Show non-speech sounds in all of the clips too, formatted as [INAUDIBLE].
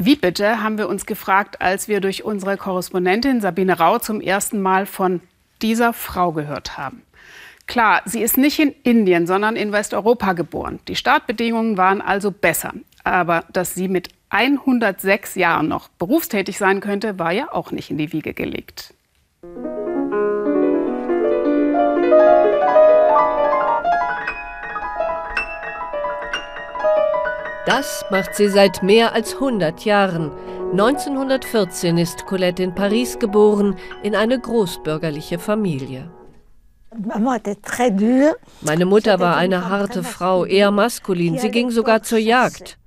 Wie bitte, haben wir uns gefragt, als wir durch unsere Korrespondentin Sabine Rau zum ersten Mal von dieser Frau gehört haben. Klar, sie ist nicht in Indien, sondern in Westeuropa geboren. Die Startbedingungen waren also besser. Aber dass sie mit 106 Jahren noch berufstätig sein könnte, war ja auch nicht in die Wiege gelegt. Das macht sie seit mehr als 100 Jahren. 1914 ist Colette in Paris geboren, in eine großbürgerliche Familie. Meine Mutter war eine harte Frau, eher maskulin. Sie ging sogar zur Jagd.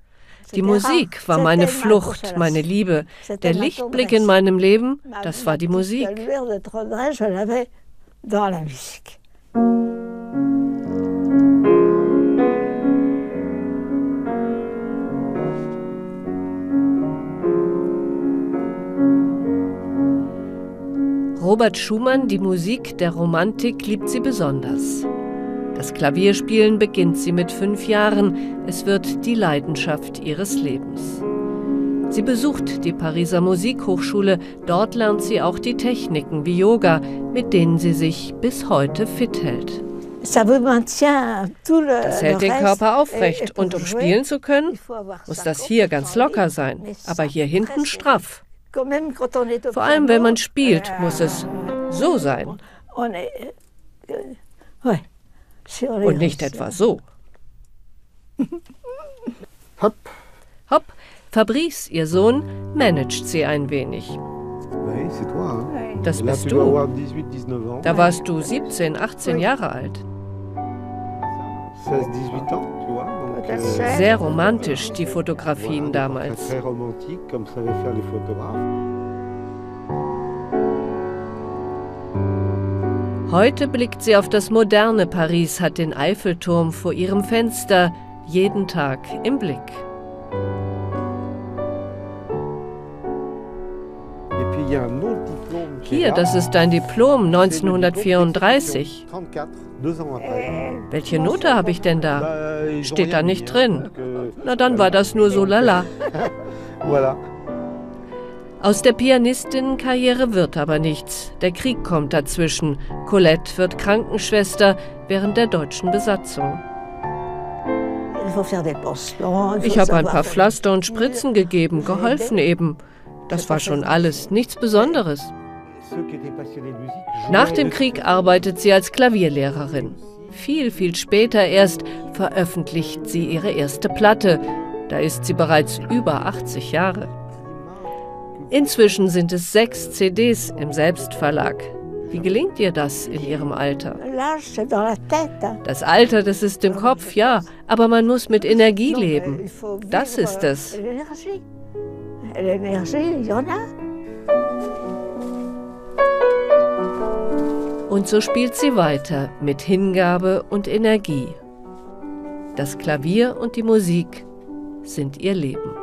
Die Musik war meine Flucht, meine Liebe. Der Lichtblick in meinem Leben, das war die Musik. Robert Schumann, die Musik der Romantik, liebt sie besonders. Das Klavierspielen beginnt sie mit fünf Jahren. Es wird die Leidenschaft ihres Lebens. Sie besucht die Pariser Musikhochschule. Dort lernt sie auch die Techniken wie Yoga, mit denen sie sich bis heute fit hält. Das hält den Körper aufrecht. Und um spielen zu können, muss das hier ganz locker sein, aber hier hinten straff. Vor allem, wenn man spielt, muss es so sein. Und nicht etwa so. Hopp. Hopp. Fabrice, ihr Sohn, managt sie ein wenig. Das bist du. Da warst du 17, 18 Jahre alt. Sehr romantisch, die Fotografien damals. Heute blickt sie auf das moderne Paris, hat den Eiffelturm vor ihrem Fenster jeden Tag im Blick. Hier, das ist dein Diplom 1934. Welche Note habe ich denn da? Steht da nicht drin. Na, dann war das nur so lala. [LAUGHS] Aus der Pianistinnenkarriere wird aber nichts. Der Krieg kommt dazwischen. Colette wird Krankenschwester während der deutschen Besatzung. Ich habe ein paar Pflaster und Spritzen gegeben, geholfen eben. Das war schon alles, nichts Besonderes. Nach dem Krieg arbeitet sie als Klavierlehrerin. Viel, viel später erst veröffentlicht sie ihre erste Platte. Da ist sie bereits über 80 Jahre. Inzwischen sind es sechs CDs im Selbstverlag. Wie gelingt ihr das in ihrem Alter? Das Alter, das ist im Kopf, ja, aber man muss mit Energie leben. Das ist es. Und so spielt sie weiter mit Hingabe und Energie. Das Klavier und die Musik sind ihr Leben.